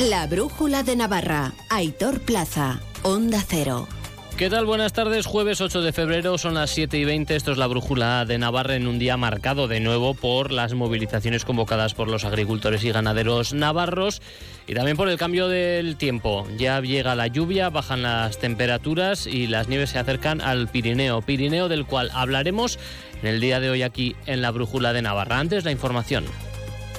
La Brújula de Navarra. Aitor Plaza. Onda Cero. ¿Qué tal? Buenas tardes. Jueves 8 de febrero, son las 7 y 20. Esto es la brújula de Navarra en un día marcado de nuevo por las movilizaciones convocadas por los agricultores y ganaderos navarros y también por el cambio del tiempo. Ya llega la lluvia, bajan las temperaturas y las nieves se acercan al Pirineo. Pirineo del cual hablaremos en el día de hoy aquí en la brújula de Navarra. Antes la información.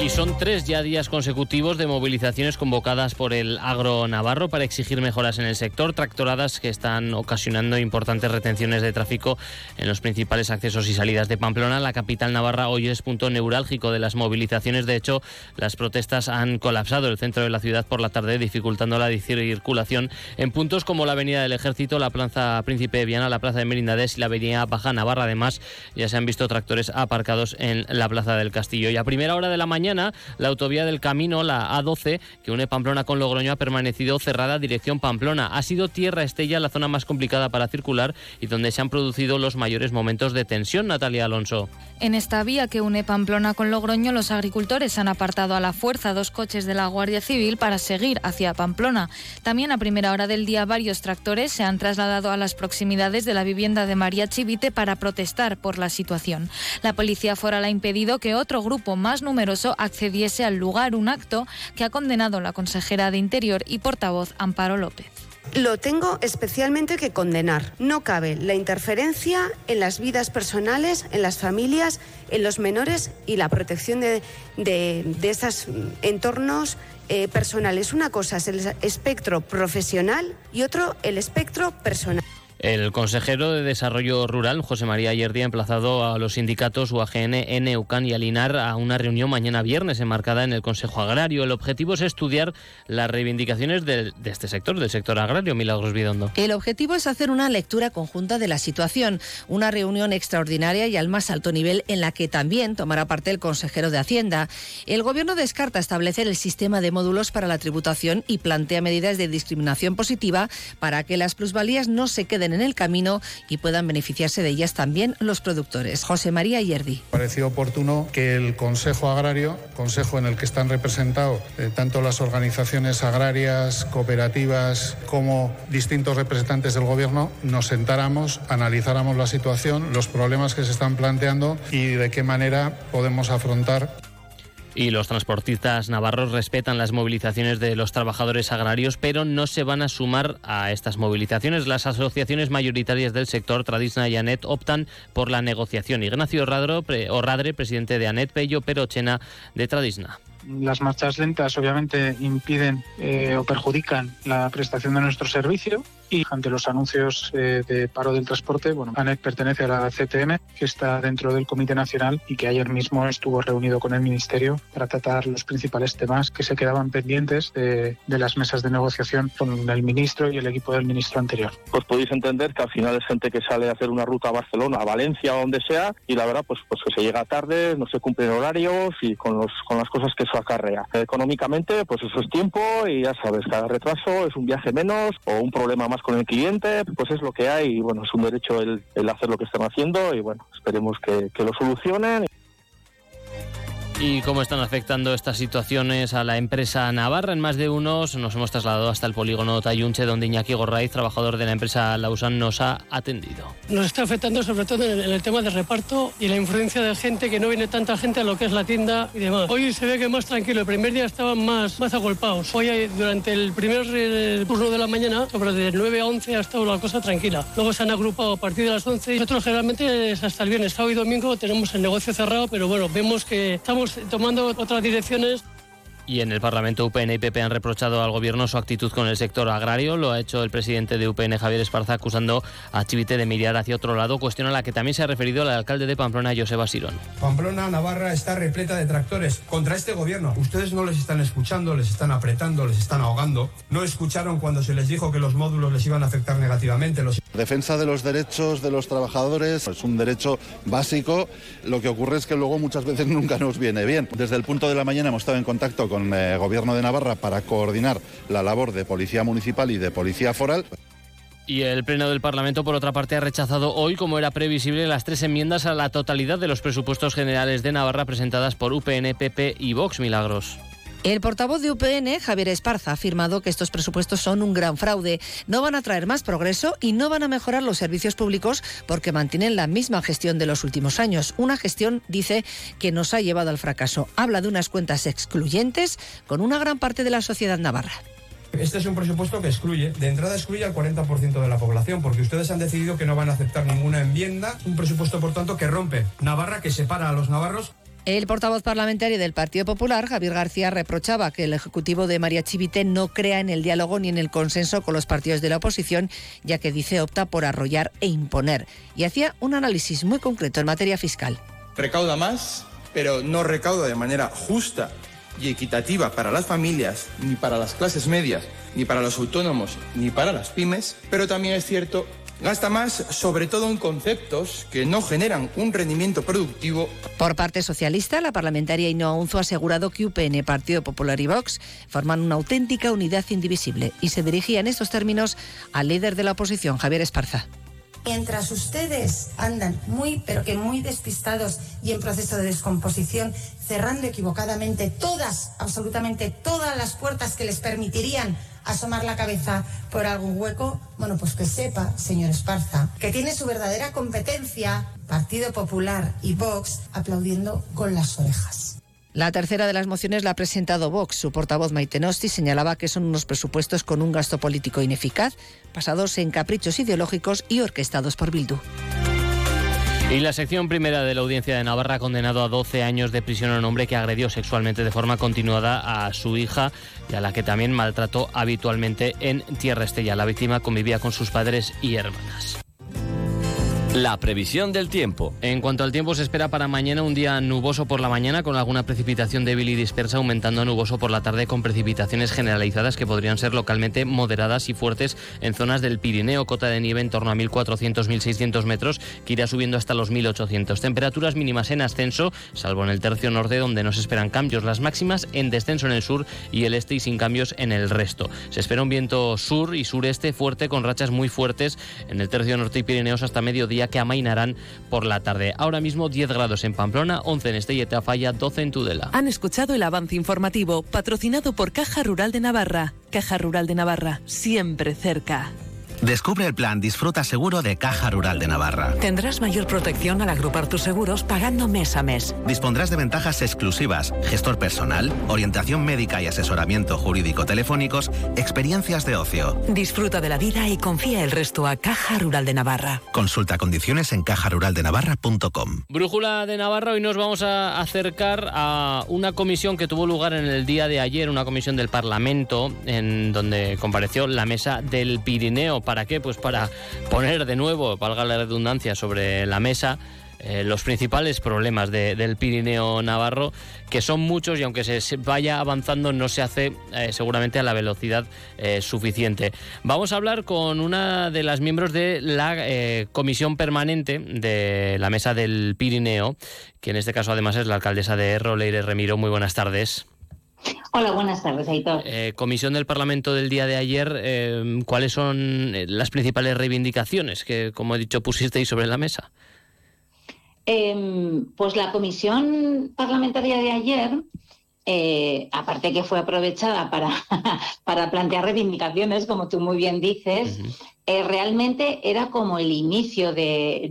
Y son tres ya días consecutivos de movilizaciones convocadas por el agro navarro para exigir mejoras en el sector, tractoradas que están ocasionando importantes retenciones de tráfico en los principales accesos y salidas de Pamplona. La capital navarra hoy es punto neurálgico de las movilizaciones. De hecho, las protestas han colapsado el centro de la ciudad por la tarde, dificultando la circulación en puntos como la Avenida del Ejército, la Plaza Príncipe de Viana, la Plaza de Merindades y la Avenida Baja Navarra. Además, ya se han visto tractores aparcados en la Plaza del Castillo. Y a primera hora de la mañana, la autovía del Camino, la A12, que une Pamplona con Logroño, ha permanecido cerrada dirección Pamplona. Ha sido Tierra Estella la zona más complicada para circular y donde se han producido los mayores momentos de tensión, Natalia Alonso. En esta vía que une Pamplona con Logroño, los agricultores han apartado a la fuerza dos coches de la Guardia Civil para seguir hacia Pamplona. También a primera hora del día varios tractores se han trasladado a las proximidades de la vivienda de María Chivite para protestar por la situación. La policía foral ha impedido que otro grupo más numeroso accediese al lugar, un acto que ha condenado la consejera de Interior y portavoz Amparo López. Lo tengo especialmente que condenar. No cabe la interferencia en las vidas personales, en las familias, en los menores y la protección de, de, esos entornos eh, personales. Una cosa es el espectro profesional y otro el espectro personal. El consejero de Desarrollo Rural, José María Yerdi, ha emplazado a los sindicatos UAGN, NEUCAN y Alinar a una reunión mañana viernes enmarcada en el Consejo Agrario. El objetivo es estudiar las reivindicaciones de, este sector, del sector agrario. Milagros Bidondo. El objetivo es hacer una lectura conjunta de la situación, una reunión extraordinaria y al más alto nivel en la que también tomará parte el consejero de Hacienda. El Gobierno descarta establecer el sistema de módulos para la tributación y plantea medidas de discriminación positiva para que las plusvalías no se queden en el camino y puedan beneficiarse de ellas también los productores. José María Yerdi. Pareció oportuno que el Consejo Agrario, consejo en el que están representados eh, tanto las organizaciones agrarias, cooperativas, como distintos representantes del Gobierno, nos sentáramos, analizáramos la situación, los problemas que se están planteando y de qué manera podemos afrontar y los transportistas navarros respetan las movilizaciones de los trabajadores agrarios, pero no se van a sumar a estas movilizaciones. Las asociaciones mayoritarias del sector, Tradisna y ANET, optan por la negociación. Ignacio Orradre, presidente de ANET, Pello Perochena de Tradisna las marchas lentas obviamente impiden eh, o perjudican la prestación de nuestro servicio y ante los anuncios eh, de paro del transporte, bueno, ANEC pertenece a la CTM, que está dentro del Comité Nacional y que ayer mismo estuvo reunido con el Ministerio para tratar los principales temas que se quedaban pendientes de, las mesas de negociación con el ministro y el equipo del ministro anterior. Pues podéis entender que al final es gente que sale a hacer una ruta a Barcelona, a Valencia o donde sea, y la verdad, pues, pues que se llega tarde, no se cumplen horarios y con, los, con las cosas que acarrea. Económicamente, pues eso es tiempo y ya sabes, cada retraso es un viaje menos o un problema más con el cliente, pues es lo que hay y bueno, es un derecho el, hacer lo que están haciendo y bueno, esperemos que lo solucionen. ¿Y cómo están afectando estas situaciones a la empresa Navarra? En más de unos nos hemos trasladado hasta el polígono Tayunche, donde Iñaki Gorraiz, trabajador de la empresa Lausan, nos ha atendido. Nos está afectando sobre todo en el, tema del reparto y la influencia de gente, que no viene tanta gente a lo que es la tienda y demás. Hoy se ve que más tranquilo, el primer día estaban más, más agolpados. Hoy durante el primer turno de la mañana, sobre de 9 a 11 ha estado la cosa tranquila. Luego se han agrupado a partir de las 11 nosotros generalmente es hasta el viernes, sábado y domingo tenemos el negocio cerrado, pero bueno, vemos que estamos tomando otras direcciones y en el Parlamento UPN y PP han reprochado al Gobierno su actitud con el sector agrario. Lo ha hecho el presidente de UPN, Javier Esparza, acusando a Chivite de mirar hacia otro lado, cuestión a la que también se ha referido el alcalde de Pamplona, Joseba Sirón. Pamplona, Navarra, está repleta de tractores contra este Gobierno. Ustedes no les están escuchando, les están apretando, les están ahogando. No escucharon cuando se les dijo que los módulos les iban a afectar negativamente. Los... Defensa de los derechos de los trabajadores es un derecho básico. Lo que ocurre es que luego muchas veces nunca nos viene bien. Desde el punto de la mañana hemos estado en contacto con el Gobierno de Navarra para coordinar la labor de Policía Municipal y de Policía Foral. Y el Pleno del Parlamento, por otra parte, ha rechazado hoy, como era previsible, las tres enmiendas a la totalidad de los presupuestos generales de Navarra presentadas por UPN, PP y Vox Milagros. El portavoz de UPN, Javier Esparza, ha afirmado que estos presupuestos son un gran fraude, no van a traer más progreso y no van a mejorar los servicios públicos porque mantienen la misma gestión de los últimos años. Una gestión, dice, que nos ha llevado al fracaso. Habla de unas cuentas excluyentes con una gran parte de la sociedad navarra. Este es un presupuesto que excluye, de entrada excluye al 40% de la población, porque ustedes han decidido que no van a aceptar ninguna enmienda. Un presupuesto, por tanto, que rompe Navarra, que separa a los navarros el portavoz parlamentario del Partido Popular, Javier García, reprochaba que el Ejecutivo de María Chivite no crea en el diálogo ni en el consenso con los partidos de la oposición, ya que dice opta por arrollar e imponer. Y hacía un análisis muy concreto en materia fiscal. Recauda más, pero no recauda de manera justa y equitativa para las familias, ni para las clases medias, ni para los autónomos, ni para las pymes, pero también es cierto Gasta más, sobre todo en conceptos que no generan un rendimiento productivo. Por parte socialista, la parlamentaria Inoa Unzo ha asegurado que UPN, Partido Popular y Vox forman una auténtica unidad indivisible y se dirigía en estos términos al líder de la oposición, Javier Esparza. Mientras ustedes andan muy, pero que muy despistados y en proceso de descomposición, cerrando equivocadamente todas, absolutamente todas las puertas que les permitirían asomar la cabeza por algún hueco, bueno, pues que sepa, señor Esparza, que tiene su verdadera competencia, Partido Popular y Vox, aplaudiendo con las orejas. La tercera de las mociones la ha presentado Vox. Su portavoz Maite Nosti señalaba que son unos presupuestos con un gasto político ineficaz, basados en caprichos ideológicos y orquestados por Bildu. Y la sección primera de la Audiencia de Navarra ha condenado a 12 años de prisión a un hombre que agredió sexualmente de forma continuada a su hija y a la que también maltrató habitualmente en Tierra Estella. La víctima convivía con sus padres y hermanas. La previsión del tiempo. En cuanto al tiempo, se espera para mañana un día nuboso por la mañana con alguna precipitación débil y dispersa, aumentando a nuboso por la tarde con precipitaciones generalizadas que podrían ser localmente moderadas y fuertes en zonas del Pirineo, cota de nieve en torno a 1.400-1.600 metros, que irá subiendo hasta los 1.800. Temperaturas mínimas en ascenso, salvo en el tercio norte donde no esperan cambios. Las máximas en descenso en el sur y el este y sin cambios en el resto. Se espera un viento sur y sureste fuerte con rachas muy fuertes en el tercio norte y Pirineos hasta mediodía que amainarán por la tarde. Ahora mismo 10 grados en Pamplona, 11 en Estella Falla, 12 en Tudela. Han escuchado el avance informativo patrocinado por Caja Rural de Navarra. Caja Rural de Navarra, siempre cerca. Descubre el plan Disfruta Seguro de Caja Rural de Navarra. Tendrás mayor protección al agrupar tus seguros pagando mes a mes. Dispondrás de ventajas exclusivas, gestor personal, orientación médica y asesoramiento jurídico telefónicos, experiencias de ocio. Disfruta de la vida y confía el resto a Caja Rural de Navarra. Consulta condiciones en cajaruraldenavarra.com. Brújula de Navarra, hoy nos vamos a acercar a una comisión que tuvo lugar en el día de ayer, una comisión del Parlamento, en donde compareció la mesa del Pirineo ¿Para qué? Pues para poner de nuevo, valga la redundancia, sobre la mesa eh, los principales problemas del Pirineo Navarro, que son muchos y aunque se vaya avanzando no se hace eh, seguramente a la velocidad eh, suficiente. Vamos a hablar con una de las miembros de la comisión permanente de la Mesa del Pirineo, que en este caso además es la alcaldesa de Erro, Leire Remiro. Muy buenas tardes. Hola, buenas tardes, Aitor. Eh, comisión del Parlamento del día de ayer, eh, ¿cuáles son eh, las principales reivindicaciones que, como he dicho, pusisteis sobre la mesa? Em, pues la comisión parlamentaria de ayer, aparte que fue aprovechada para, para plantear reivindicaciones, como tú muy bien dices, realmente era como el inicio de,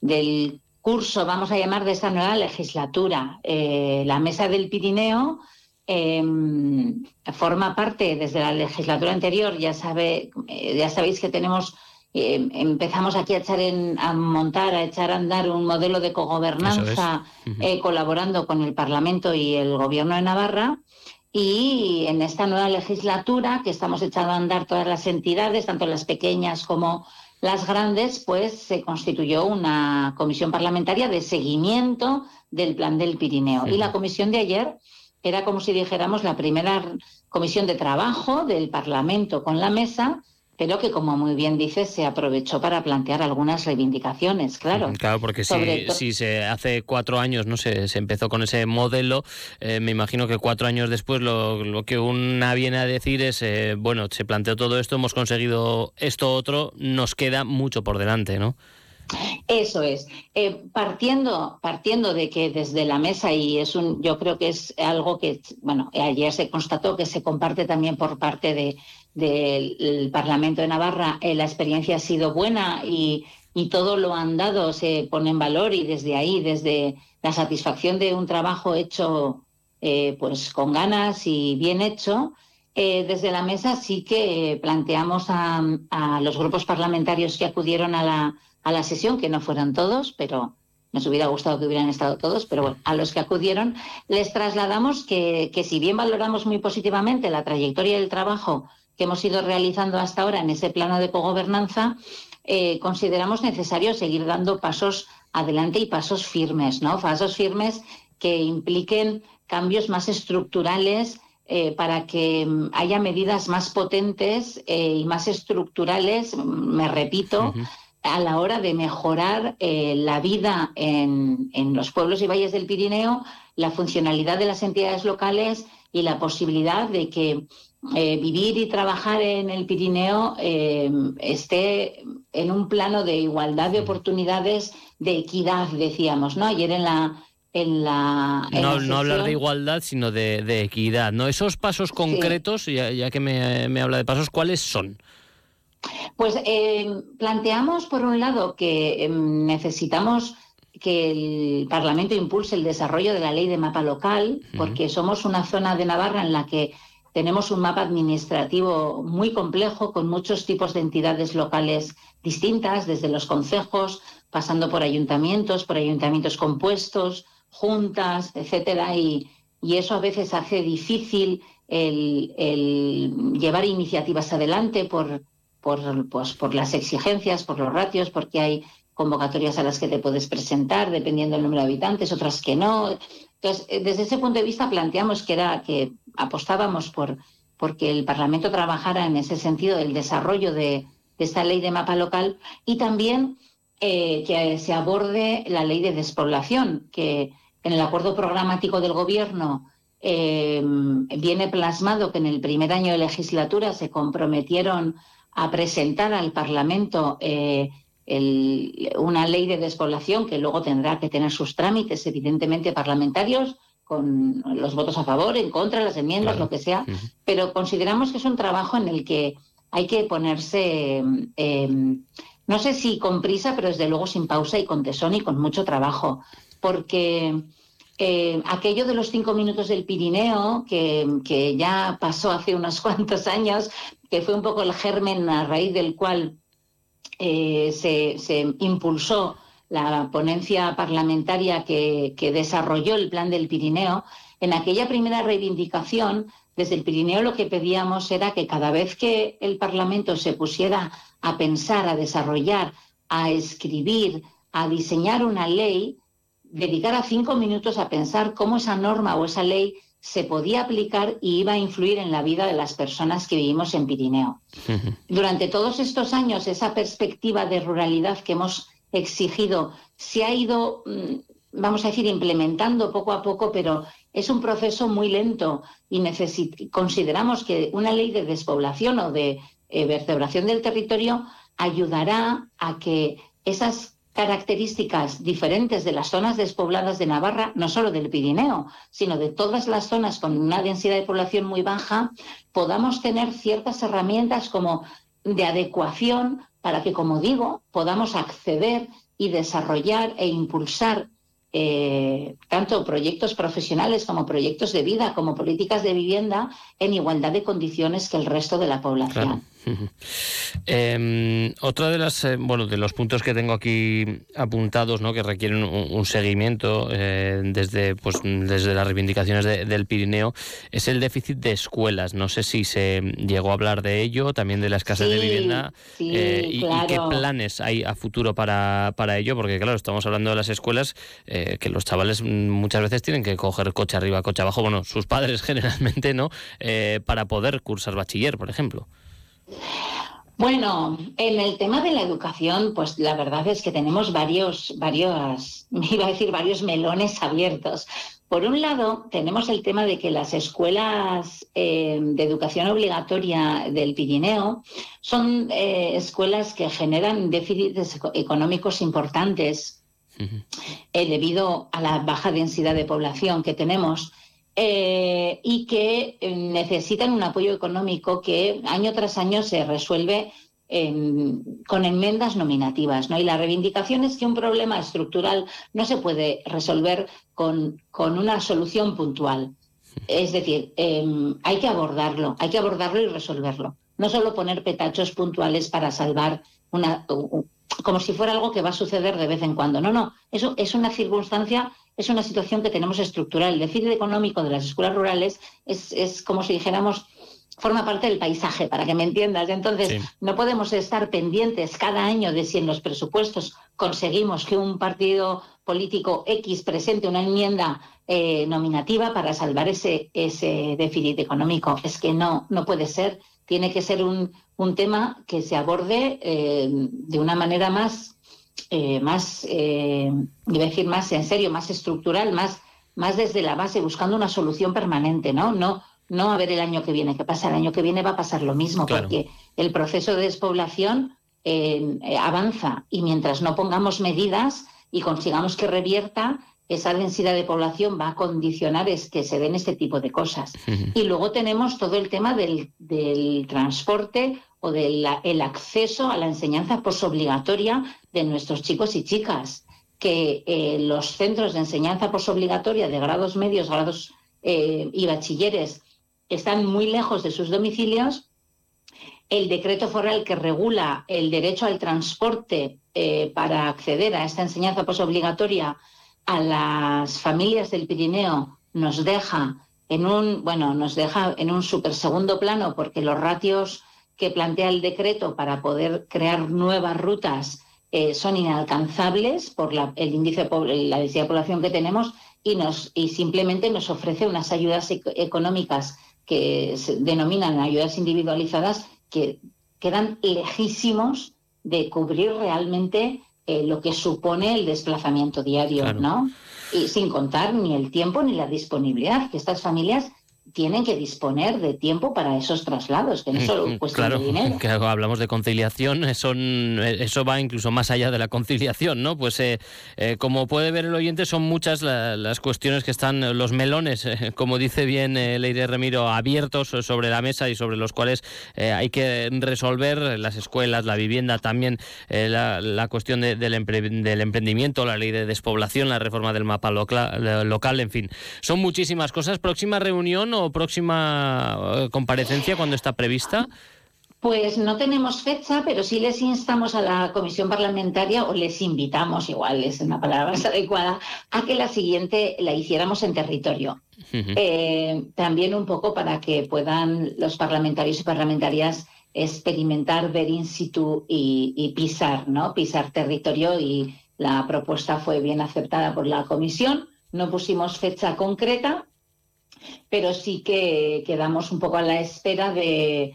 del curso, vamos a llamar, de esta nueva legislatura. la Mesa del Pirineo Em, forma parte desde la legislatura anterior, ya, sabe, eh, ya sabéis que tenemos, em, empezamos aquí a echar en, a montar, a echar a andar un modelo de cogobernanza eh, colaborando con el Parlamento y el Gobierno de Navarra. Y en esta nueva legislatura que estamos echando a andar todas las entidades, tanto las pequeñas como las grandes, pues se constituyó una comisión parlamentaria de seguimiento del plan del Pirineo. Y la comisión de ayer era como si dijéramos la primera comisión de trabajo del Parlamento con la mesa pero que, como muy bien dices, se aprovechó para plantear algunas reivindicaciones, claro. Claro, porque si, si, se hace cuatro años no se, se empezó con ese modelo, eh, me imagino que cuatro años después lo, lo que una viene a decir es, eh, bueno, se planteó todo esto, hemos conseguido esto otro, nos queda mucho por delante, ¿no? Eso es. Eh, partiendo, partiendo de que desde la mesa, y es un, yo creo que es algo que, bueno, ayer se constató que se comparte también por parte de, del Parlamento de Navarra, eh, la experiencia ha sido buena y, y todo lo han dado se pone en valor y desde ahí, desde la satisfacción de un trabajo hecho eh, pues con ganas y bien hecho, desde la mesa sí que planteamos a, a los grupos parlamentarios que acudieron a la a la sesión, que no fueron todos, pero nos hubiera gustado que hubieran estado todos, pero bueno, a los que acudieron les trasladamos que, que si bien valoramos muy positivamente la trayectoria del trabajo que hemos ido realizando hasta ahora en ese plano de cogobernanza, eh, consideramos necesario seguir dando pasos adelante y pasos firmes, ¿no? Pasos firmes que impliquen cambios más estructurales eh, para que mm, haya medidas más potentes eh, y más estructurales, mm, me repito, a la hora de mejorar eh, la vida en, los pueblos y valles del Pirineo, la funcionalidad de las entidades locales y la posibilidad de que eh, vivir y trabajar en el Pirineo eh, esté en un plano de igualdad de oportunidades, de equidad, decíamos, ¿no? Ayer en la en la... no, hablar de igualdad, sino de, equidad, ¿no? Esos pasos concretos, ya, que me, me, habla de pasos, ¿cuáles son? Pues eh, planteamos, por un lado, que em, necesitamos que el Parlamento impulse el desarrollo de la ley de mapa local, porque somos una zona de Navarra en la que tenemos un mapa administrativo muy complejo, con muchos tipos de entidades locales distintas, desde los concejos, pasando por ayuntamientos, por ayuntamientos compuestos, juntas, etcétera, y, eso a veces hace difícil el llevar iniciativas adelante por, por, pues, por las exigencias, por los ratios, porque hay convocatorias a las que te puedes presentar dependiendo del número de habitantes, otras que no. Entonces, eh, desde ese punto de vista planteamos que era que apostábamos por porque el Parlamento trabajara en ese sentido del desarrollo de, esta ley de mapa local y también eh, que se aborde la ley de despoblación, que en el acuerdo programático del Gobierno eh, viene plasmado que en el primer año de legislatura se comprometieron a presentar al Parlamento eh, una ley de despoblación que luego tendrá que tener sus trámites, evidentemente, parlamentarios, con los votos a favor, en contra, las enmiendas, lo que sea, pero consideramos que es un trabajo en el que hay que ponerse, em, no sé si con prisa, pero desde luego sin pausa y con tesón y con mucho trabajo, porque eh, aquello de los cinco minutos del Pirineo, que, que, ya pasó hace unos cuantos años, que fue un poco el germen a raíz del cual eh, se, impulsó la ponencia parlamentaria que, desarrolló el plan del Pirineo, en aquella primera reivindicación, desde el Pirineo lo que pedíamos era que cada vez que el Parlamento se pusiera a pensar, a desarrollar, a escribir, a diseñar una ley, dedicara cinco minutos a pensar cómo esa norma o esa ley se podía aplicar y iba a influir en la vida de las personas que vivimos en Pirineo. Durante todos estos años, esa perspectiva de ruralidad que hemos exigido se ha ido, mm, vamos a decir, implementando poco a poco, pero es un proceso muy lento y consideramos que una ley de despoblación o de eh, vertebración del territorio ayudará a que esas características diferentes de las zonas despobladas de Navarra, no solo del Pirineo, sino de todas las zonas con una densidad de población muy baja, podamos tener ciertas herramientas como de adecuación para que, como digo, podamos acceder y desarrollar e impulsar eh, tanto proyectos profesionales como proyectos de vida, como políticas de vivienda en igualdad de condiciones que el resto de la población. Eh, otra de las eh, bueno de los puntos que tengo aquí apuntados, ¿no? que requieren un, seguimiento eh, desde pues desde las reivindicaciones del Pirineo es el déficit de escuelas. No sé si se llegó a hablar de ello, también de la escasez de vivienda eh, y, qué planes hay a futuro para, para ello, porque claro estamos hablando de las escuelas que los chavales muchas veces tienen que coger coche arriba, coche abajo, bueno sus padres generalmente no para poder cursar bachiller, por ejemplo. Bueno, en el tema de la educación, pues la verdad es que tenemos varios, varios, iba a decir varios melones abiertos. Por un lado, tenemos el tema de que las escuelas eh, de educación obligatoria del Pirineo son eh, escuelas que generan déficits económicos importantes eh, debido a la baja densidad de población que tenemos. Y que necesitan un apoyo económico que año tras año se resuelve con enmiendas nominativas. ¿no? Y la reivindicación es que un problema estructural no se puede resolver con, con una solución puntual. Es decir, em, hay que abordarlo, hay que abordarlo y resolverlo. No solo poner petachos puntuales para salvar una, como si fuera algo que va a suceder de vez en cuando. No, no, eso es una circunstancia, es una situación que tenemos estructural. El déficit económico de las escuelas rurales es, es como si dijéramos forma parte del paisaje, para que me entiendas. Entonces, no podemos estar pendientes cada año de si en los presupuestos conseguimos que un partido político X presente una enmienda eh, nominativa para salvar ese, ese déficit económico. Es que no, no puede ser. Tiene que ser un, un tema que se aborde eh, de una manera más, eh, más eh, decir más en serio, más estructural, más, más desde la base, buscando una solución permanente, ¿no? No no a ver el año que viene qué pasa. El año que viene va a pasar lo mismo, porque el proceso de despoblación eh, avanza y mientras no pongamos medidas y consigamos que revierta, esa densidad de población va a condicionar es que se den este tipo de cosas. Y luego tenemos todo el tema del, transporte o del el acceso a la enseñanza posobligatoria de nuestros chicos y chicas, que eh, los centros de enseñanza posobligatoria de grados medios, grados y bachilleres están muy lejos de sus domicilios, el decreto foral que regula el derecho al transporte eh, para acceder a esta enseñanza posobligatoria a las familias del Pirineo nos deja en un, bueno, nos deja en un super segundo plano porque los ratios que plantea el decreto para poder crear nuevas rutas eh, son inalcanzables por el índice de la densidad de población que tenemos y, nos, y simplemente nos ofrece unas ayudas económicas que se denominan ayudas individualizadas que quedan lejísimos de cubrir realmente eh, lo que supone el desplazamiento diario, ¿no? Y sin contar ni el tiempo ni la disponibilidad, que estas familias tienen que disponer de tiempo para esos traslados, que no solo cuestión claro, de dinero. Que hablamos de conciliación, son, eso va incluso más allá de la conciliación, ¿no? Pues eh, eh, como puede ver el oyente, son muchas las cuestiones que están, los melones, eh, como dice bien Leire Remiro, abiertos sobre la mesa y sobre los cuales hay que resolver las escuelas, la vivienda, también la, cuestión del, del, emprendimiento, la ley de despoblación, la reforma del mapa local, local, en fin. Son muchísimas cosas. Próxima reunión o próxima eh, comparecencia cuando está prevista? Pues no tenemos fecha, pero sí les instamos a la comisión parlamentaria, o les invitamos, igual es una palabra más adecuada, a que la siguiente la hiciéramos en territorio. Eh, también un poco para que puedan los parlamentarios y parlamentarias experimentar, ver in situ y, y pisar, ¿no? Pisar territorio y la propuesta fue bien aceptada por la comisión. No pusimos fecha concreta, pero sí que quedamos un poco a la espera de,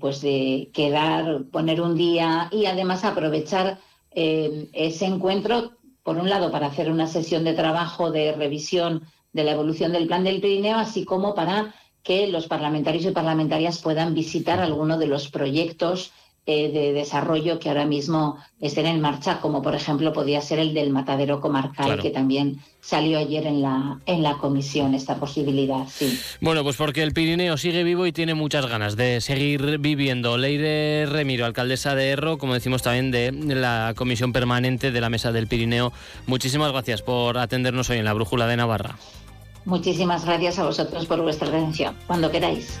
pues de quedar, poner un día y además aprovechar eh, ese encuentro, por un lado, para hacer una sesión de trabajo de revisión de la evolución del plan del Pirineo, así como para que los parlamentarios y parlamentarias puedan visitar alguno de los proyectos eh, de desarrollo que ahora mismo estén en marcha, como por ejemplo podía ser el del matadero comarcal, que también salió ayer en la, en la comisión esta posibilidad. Sí. Bueno, pues porque el Pirineo sigue vivo y tiene muchas ganas de seguir viviendo. Leire Remiro, alcaldesa de Erro, como decimos también de la comisión permanente de la Mesa del Pirineo. Muchísimas gracias por atendernos hoy en la Brújula de Navarra. Muchísimas gracias a vosotros por vuestra atención. Cuando queráis.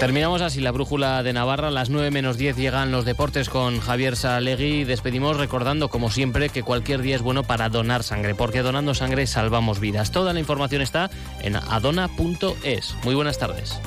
Terminamos así la brújula de Navarra. A las 9 menos 10 llegan los deportes con Javier Salegui. Despedimos recordando, como siempre, que cualquier día es bueno para donar sangre, porque donando sangre salvamos vidas. Toda la información está en adona.es. Muy buenas tardes.